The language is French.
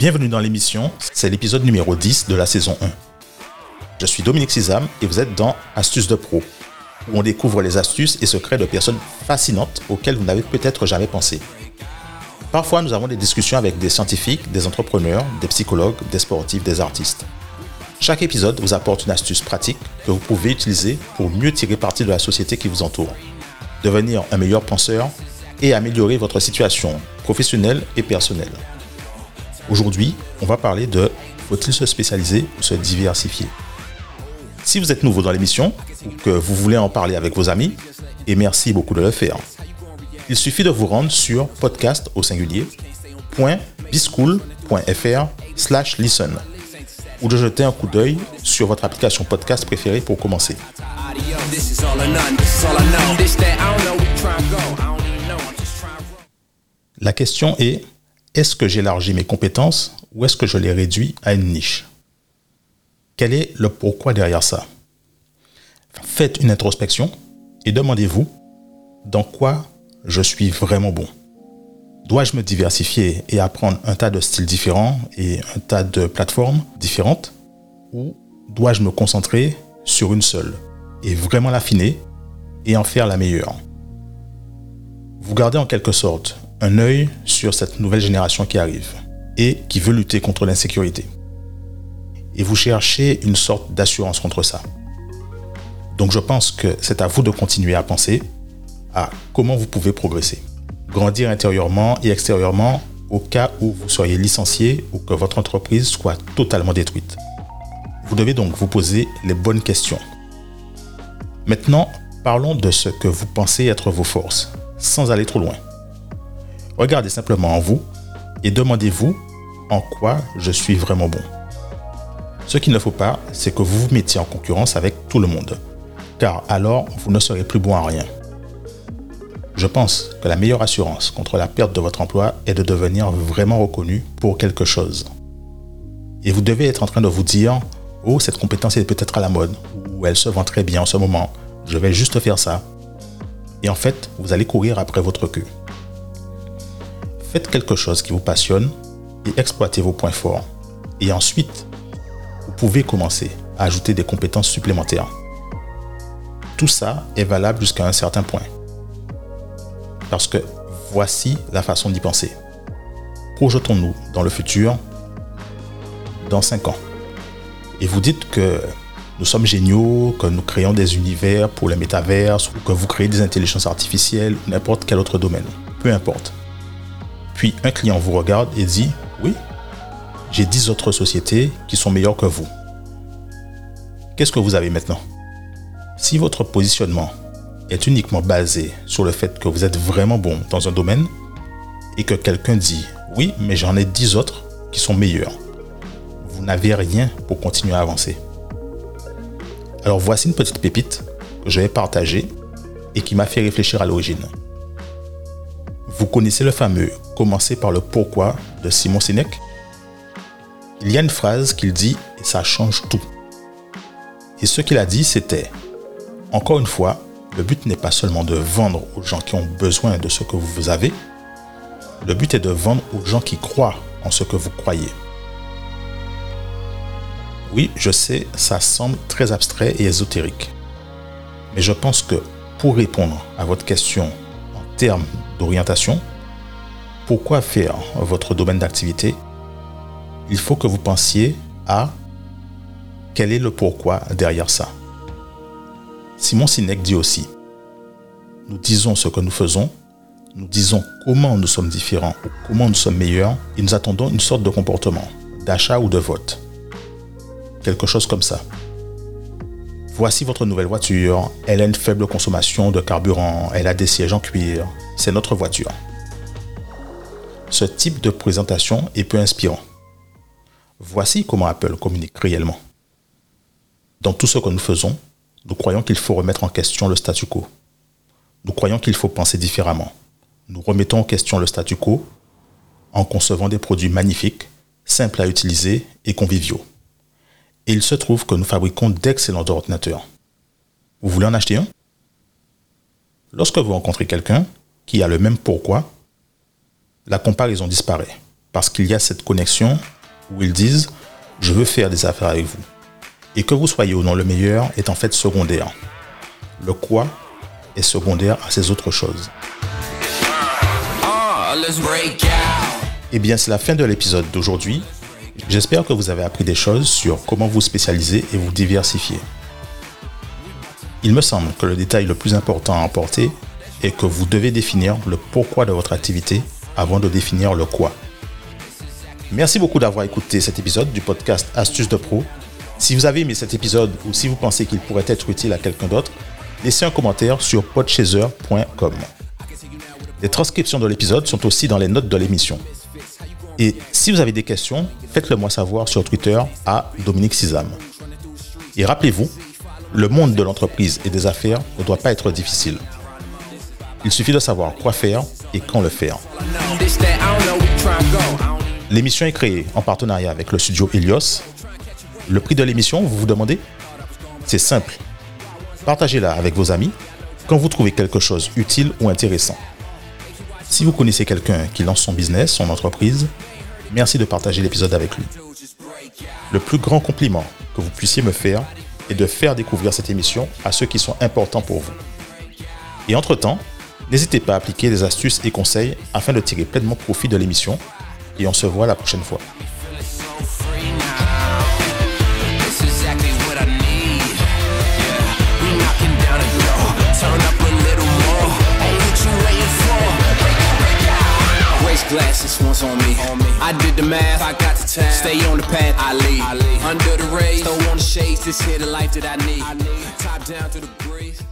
Bienvenue dans l'émission, c'est l'épisode numéro 10 de la saison 1. Je suis Dominique Sizam et vous êtes dans Astuces de Pro, où on découvre les astuces et secrets de personnes fascinantes auxquelles vous n'avez peut-être jamais pensé. Parfois, nous avons des discussions avec des scientifiques, des entrepreneurs, des psychologues, des sportifs, des artistes. Chaque épisode vous apporte une astuce pratique que vous pouvez utiliser pour mieux tirer parti de la société qui vous entoure, devenir un meilleur penseur et améliorer votre situation professionnelle et personnelle. Aujourd'hui, on va parler de faut-il se spécialiser ou se diversifier Si vous êtes nouveau dans l'émission ou que vous voulez en parler avec vos amis, et merci beaucoup de le faire, il suffit de vous rendre sur podcast au singulier .bischool.fr slash listen ou de jeter un coup d'œil sur votre application podcast préférée pour commencer. La question est, est-ce que j'élargis mes compétences ou est-ce que je les réduis à une niche? Quel est le pourquoi derrière ça? Faites une introspection et demandez-vous dans quoi je suis vraiment bon. Dois-je me diversifier et apprendre un tas de styles différents et un tas de plateformes différentes? Ou dois-je me concentrer sur une seule et vraiment l'affiner et en faire la meilleure? Vous gardez en quelque sorte un œil sur cette nouvelle génération qui arrive et qui veut lutter contre l'insécurité. Et vous cherchez une sorte d'assurance contre ça. Donc je pense que c'est à vous de continuer à penser à comment vous pouvez progresser. Grandir intérieurement et extérieurement au cas où vous soyez licencié ou que votre entreprise soit totalement détruite. Vous devez donc vous poser les bonnes questions. Maintenant, parlons de ce que vous pensez être vos forces, sans aller trop loin. Regardez simplement en vous et demandez-vous en quoi je suis vraiment bon. Ce qu'il ne faut pas, c'est que vous vous mettiez en concurrence avec tout le monde, car alors vous ne serez plus bon à rien. Je pense que la meilleure assurance contre la perte de votre emploi est de devenir vraiment reconnu pour quelque chose. Et vous devez être en train de vous dire, oh, cette compétence est peut-être à la mode, ou elle se vend très bien en ce moment, je vais juste faire ça. Et en fait, vous allez courir après votre queue. Faites quelque chose qui vous passionne et exploitez vos points forts. Et ensuite, vous pouvez commencer à ajouter des compétences supplémentaires. Tout ça est valable jusqu'à un certain point. Parce que voici la façon d'y penser. Projetons-nous dans le futur, dans 5 ans. Et vous dites que nous sommes géniaux, que nous créons des univers pour les métaverses, ou que vous créez des intelligences artificielles, n'importe quel autre domaine. Peu importe. Puis un client vous regarde et dit, oui, j'ai 10 autres sociétés qui sont meilleures que vous. Qu'est-ce que vous avez maintenant? Si votre positionnement est uniquement basé sur le fait que vous êtes vraiment bon dans un domaine et que quelqu'un dit, oui, mais j'en ai 10 autres qui sont meilleurs, vous n'avez rien pour continuer à avancer. Alors voici une petite pépite que je vais partager et qui m'a fait réfléchir à l'origine. Vous connaissez le fameux Commencer par le pourquoi de Simon Sinek? Il y a une phrase qu'il dit et ça change tout. Et ce qu'il a dit, c'était Encore une fois, le but n'est pas seulement de vendre aux gens qui ont besoin de ce que vous avez, le but est de vendre aux gens qui croient en ce que vous croyez. Oui, je sais, ça semble très abstrait et ésotérique. Mais je pense que pour répondre à votre question termes d'orientation, pourquoi faire votre domaine d'activité, il faut que vous pensiez à quel est le pourquoi derrière ça. Simon Sinek dit aussi, nous disons ce que nous faisons, nous disons comment nous sommes différents ou comment nous sommes meilleurs et nous attendons une sorte de comportement, d'achat ou de vote. Quelque chose comme ça. Voici votre nouvelle voiture, elle a une faible consommation de carburant, elle a des sièges en cuir, c'est notre voiture. Ce type de présentation est peu inspirant. Voici comment Apple communique réellement. Dans tout ce que nous faisons, nous croyons qu'il faut remettre en question le statu quo. Nous croyons qu'il faut penser différemment. Nous remettons en question le statu quo en concevant des produits magnifiques, simples à utiliser et conviviaux. Et il se trouve que nous fabriquons d'excellents ordinateurs. Vous voulez en acheter un? Lorsque vous rencontrez quelqu'un qui a le même pourquoi, la comparaison disparaît. parce qu'il y a cette connexion où ils disent je veux faire des affaires avec vous. Et que vous soyez ou non le meilleur est en fait secondaire. Le quoi est secondaire à ces autres choses. Eh bien, c'est la fin de l'épisode d'aujourd'hui. J'espère que vous avez appris des choses sur comment vous spécialiser et vous diversifier. Il me semble que le détail le plus important à emporter est que vous devez définir le pourquoi de votre activité avant de définir le quoi. Merci beaucoup d'avoir écouté cet épisode du podcast Astuces de Pro. Si vous avez aimé cet épisode ou si vous pensez qu'il pourrait être utile à quelqu'un d'autre, laissez un commentaire sur podchaser.com. Les transcriptions de l'épisode sont aussi dans les notes de l'émission. Et si vous avez des questions, faites-le moi savoir sur Twitter à Dominique Sizam. Et rappelez-vous, le monde de l'entreprise et des affaires ne doit pas être difficile. Il suffit de savoir quoi faire et quand le faire. L'émission est créée en partenariat avec le studio Helios. Le prix de l'émission, vous vous demandez? C'est simple. Partagez-la avec vos amis quand vous trouvez quelque chose utile ou intéressant. Si vous connaissez quelqu'un qui lance son business, son entreprise, merci de partager l'épisode avec lui. Le plus grand compliment que vous puissiez me faire est de faire découvrir cette émission à ceux qui sont importants pour vous. Et entre-temps, n'hésitez pas à appliquer des astuces et conseils afin de tirer pleinement profit de l'émission et on se voit la prochaine fois. Glasses once on me. on me. I did the math, I got the tab. Stay on the path, I lead. Under the rays, throw on the shades. This here the life that I need. Top down to the breeze.